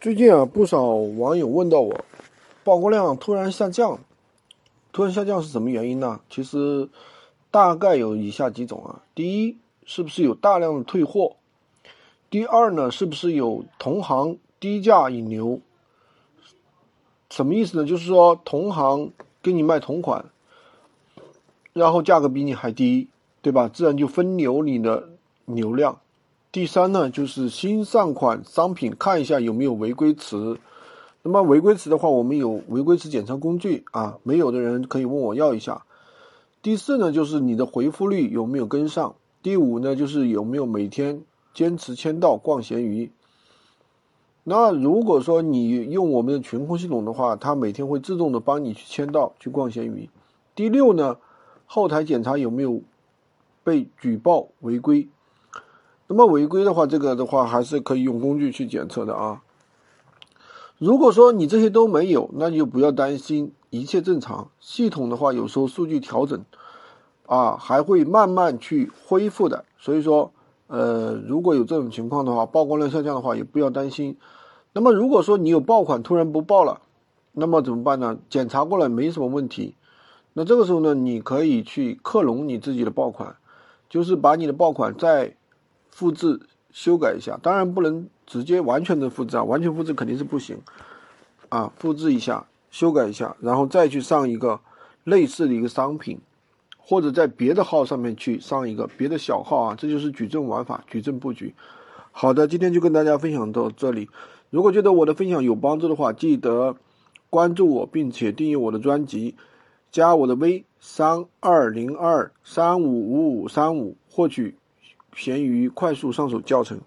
最近啊，不少网友问到我，曝光量突然下降，突然下降是什么原因呢？其实大概有以下几种啊。第一，是不是有大量的退货？第二呢，是不是有同行低价引流？什么意思呢？就是说同行给你卖同款，然后价格比你还低，对吧？自然就分流你的流量。第三呢，就是新上款商品看一下有没有违规词。那么违规词的话，我们有违规词检查工具啊，没有的人可以问我要一下。第四呢，就是你的回复率有没有跟上。第五呢，就是有没有每天坚持签到逛闲鱼。那如果说你用我们的群控系统的话，它每天会自动的帮你去签到去逛闲鱼。第六呢，后台检查有没有被举报违规。那么违规的话，这个的话还是可以用工具去检测的啊。如果说你这些都没有，那就不要担心，一切正常。系统的话，有时候数据调整啊，还会慢慢去恢复的。所以说，呃，如果有这种情况的话，曝光量下降的话，也不要担心。那么如果说你有爆款突然不爆了，那么怎么办呢？检查过了没什么问题，那这个时候呢，你可以去克隆你自己的爆款，就是把你的爆款在复制修改一下，当然不能直接完全的复制啊，完全复制肯定是不行啊。复制一下，修改一下，然后再去上一个类似的一个商品，或者在别的号上面去上一个别的小号啊，这就是矩阵玩法、矩阵布局。好的，今天就跟大家分享到这里。如果觉得我的分享有帮助的话，记得关注我，并且订阅我的专辑，加我的微三二零二三五五五三五，获取。闲鱼快速上手教程。